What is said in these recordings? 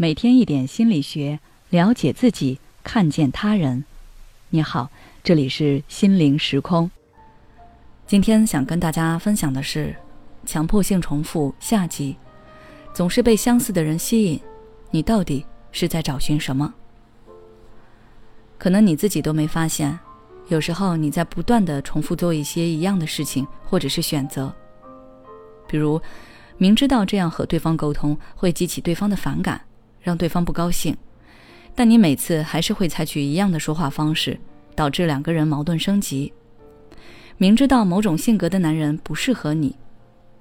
每天一点心理学，了解自己，看见他人。你好，这里是心灵时空。今天想跟大家分享的是强迫性重复下集。总是被相似的人吸引，你到底是在找寻什么？可能你自己都没发现，有时候你在不断的重复做一些一样的事情，或者是选择。比如，明知道这样和对方沟通会激起对方的反感，让对方不高兴，但你每次还是会采取一样的说话方式，导致两个人矛盾升级。明知道某种性格的男人不适合你。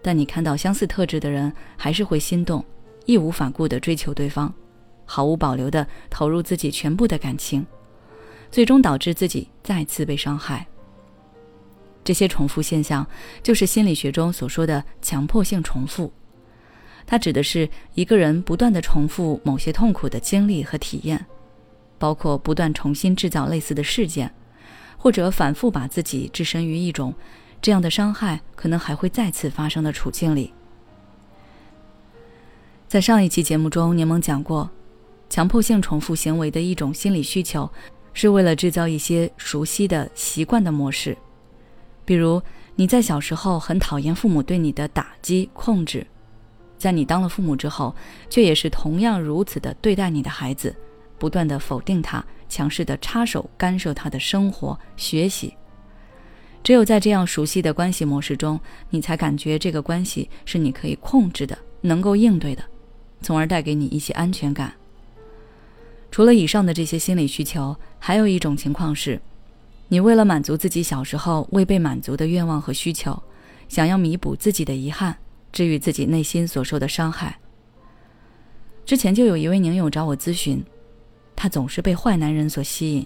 但你看到相似特质的人，还是会心动，义无反顾地追求对方，毫无保留地投入自己全部的感情，最终导致自己再次被伤害。这些重复现象，就是心理学中所说的强迫性重复。它指的是一个人不断地重复某些痛苦的经历和体验，包括不断重新制造类似的事件，或者反复把自己置身于一种。这样的伤害可能还会再次发生的处境里，在上一期节目中，柠檬讲过，强迫性重复行为的一种心理需求，是为了制造一些熟悉的习惯的模式。比如，你在小时候很讨厌父母对你的打击控制，在你当了父母之后，却也是同样如此的对待你的孩子，不断的否定他，强势的插手干涉他的生活、学习。只有在这样熟悉的关系模式中，你才感觉这个关系是你可以控制的、能够应对的，从而带给你一些安全感。除了以上的这些心理需求，还有一种情况是，你为了满足自己小时候未被满足的愿望和需求，想要弥补自己的遗憾，治愈自己内心所受的伤害。之前就有一位宁友找我咨询，他总是被坏男人所吸引，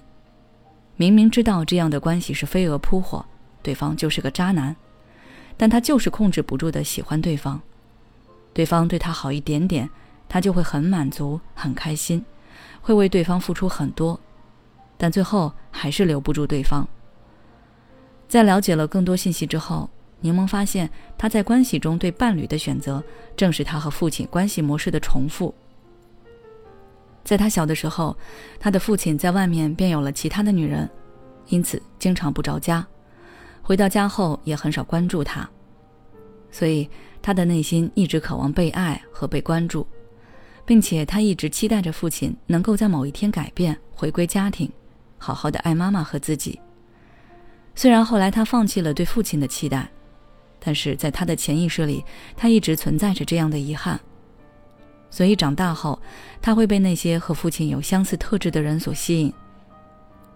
明明知道这样的关系是飞蛾扑火。对方就是个渣男，但他就是控制不住的喜欢对方。对方对他好一点点，他就会很满足、很开心，会为对方付出很多，但最后还是留不住对方。在了解了更多信息之后，柠檬发现他在关系中对伴侣的选择，正是他和父亲关系模式的重复。在他小的时候，他的父亲在外面便有了其他的女人，因此经常不着家。回到家后也很少关注他，所以他的内心一直渴望被爱和被关注，并且他一直期待着父亲能够在某一天改变，回归家庭，好好的爱妈妈和自己。虽然后来他放弃了对父亲的期待，但是在他的潜意识里，他一直存在着这样的遗憾。所以长大后，他会被那些和父亲有相似特质的人所吸引。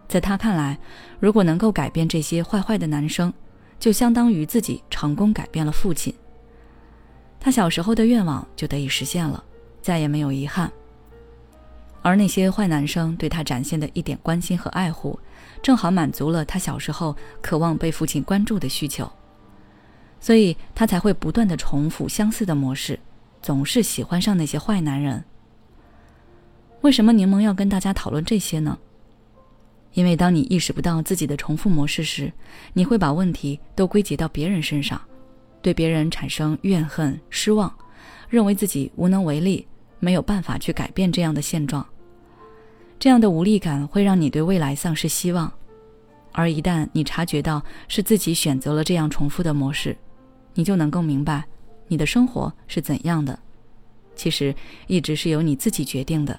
在他看来，如果能够改变这些坏坏的男生，就相当于自己成功改变了父亲。他小时候的愿望就得以实现了，再也没有遗憾。而那些坏男生对他展现的一点关心和爱护，正好满足了他小时候渴望被父亲关注的需求，所以他才会不断的重复相似的模式，总是喜欢上那些坏男人。为什么柠檬要跟大家讨论这些呢？因为当你意识不到自己的重复模式时，你会把问题都归结到别人身上，对别人产生怨恨、失望，认为自己无能为力，没有办法去改变这样的现状。这样的无力感会让你对未来丧失希望，而一旦你察觉到是自己选择了这样重复的模式，你就能够明白你的生活是怎样的，其实一直是由你自己决定的。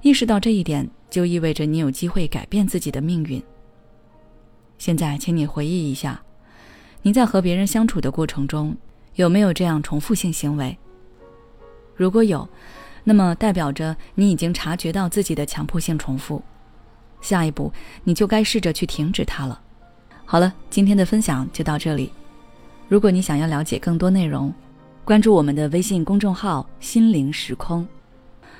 意识到这一点。就意味着你有机会改变自己的命运。现在，请你回忆一下，你在和别人相处的过程中，有没有这样重复性行为？如果有，那么代表着你已经察觉到自己的强迫性重复。下一步，你就该试着去停止它了。好了，今天的分享就到这里。如果你想要了解更多内容，关注我们的微信公众号“心灵时空”。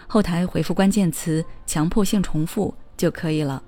后台回复关键词“强迫性重复”就可以了。